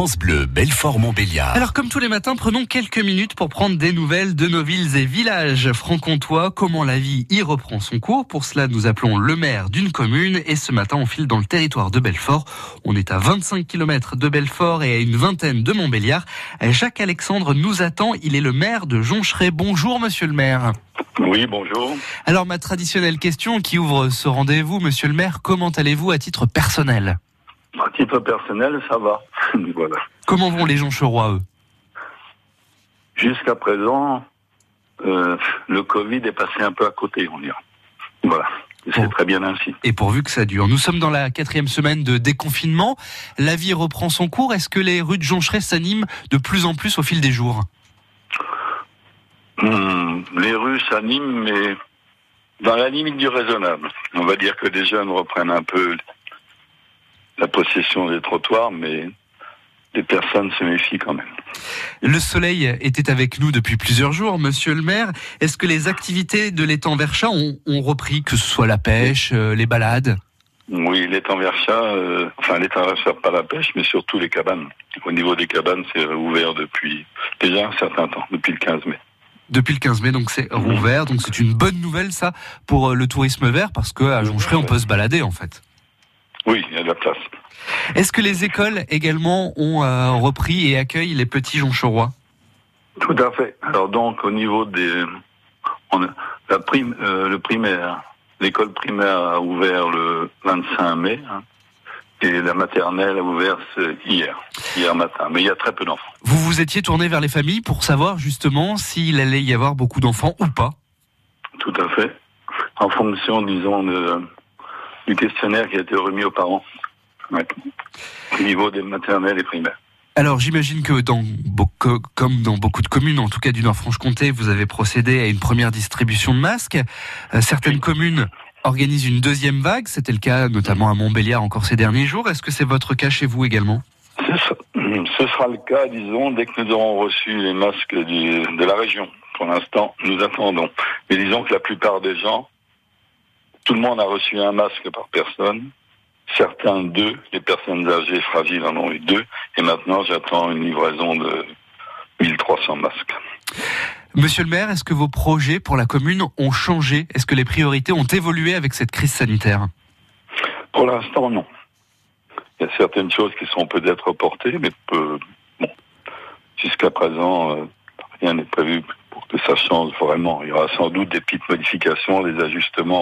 France Bleu, Belfort-Montbéliard. Alors comme tous les matins, prenons quelques minutes pour prendre des nouvelles de nos villes et villages franc-comtois, comment la vie y reprend son cours? Pour cela, nous appelons le maire d'une commune et ce matin, on file dans le territoire de Belfort. On est à 25 km de Belfort et à une vingtaine de Montbéliard. Jacques Alexandre nous attend, il est le maire de Joncheret. Bonjour monsieur le maire. Oui, bonjour. Alors ma traditionnelle question qui ouvre ce rendez-vous, monsieur le maire, comment allez-vous à titre personnel? À titre personnel, ça va. voilà. Comment vont les Joncherois, eux? Jusqu'à présent, euh, le Covid est passé un peu à côté, on dirait. Voilà. C'est très bien ainsi. Et pourvu que ça dure. Nous sommes dans la quatrième semaine de déconfinement. La vie reprend son cours. Est-ce que les rues de Joncheret s'animent de plus en plus au fil des jours? Hum, les rues s'animent, mais dans la limite du raisonnable. On va dire que les jeunes reprennent un peu la possession des trottoirs, mais les personnes se méfient quand même. Le soleil était avec nous depuis plusieurs jours, monsieur le maire. Est-ce que les activités de l'étang Verchat ont, ont repris, que ce soit la pêche, euh, les balades? Oui, l'étang Verchat, euh, enfin l'étang Verchat, pas la pêche, mais surtout les cabanes. Au niveau des cabanes, c'est ouvert depuis déjà un certain temps, depuis le 15 mai. Depuis le 15 mai, donc c'est rouvert. Donc c'est une bonne nouvelle, ça, pour euh, le tourisme vert, parce qu'à Joncheret, on peut se balader, en fait. Oui, il y a de la place. Est-ce que les écoles également ont euh, repris et accueillent les petits Joncherois? Tout à fait. Alors donc au niveau des, on a- la prime, euh, le primaire, l'école primaire a ouvert le 25 mai hein, et la maternelle a ouvert hier, hier matin. Mais il y a très peu d'enfants. Vous vous étiez tourné vers les familles pour savoir justement s'il allait y avoir beaucoup d'enfants ou pas? Tout à fait. En fonction, disons, de- du questionnaire qui a été remis aux parents. Ouais. Au niveau des maternelles et primaires. Alors j'imagine que dans comme dans beaucoup de communes, en tout cas du Nord-Franche-Comté, vous avez procédé à une première distribution de masques. Euh, certaines communes organisent une deuxième vague, c'était le cas notamment à Montbéliard encore ces derniers jours. Est-ce que c'est votre cas chez vous également? Ce sera, ce sera le cas, disons, dès que nous aurons reçu les masques du- de la région. Pour l'instant, nous attendons. Mais disons que la plupart des gens, tout le monde a reçu un masque par personne. Certains deux, les personnes âgées fragiles en ont eu deux. Et maintenant, j'attends une livraison de 1300 masques. Monsieur le maire, est-ce que vos projets pour la commune ont changé? Est-ce que les priorités ont évolué avec cette crise sanitaire? Pour l'instant, non. Il y a certaines choses qui sont peut-être reportées, mais peu, bon, jusqu'à présent, euh, rien n'est prévu pour que ça change vraiment. Il y aura sans doute des petites modifications, des ajustements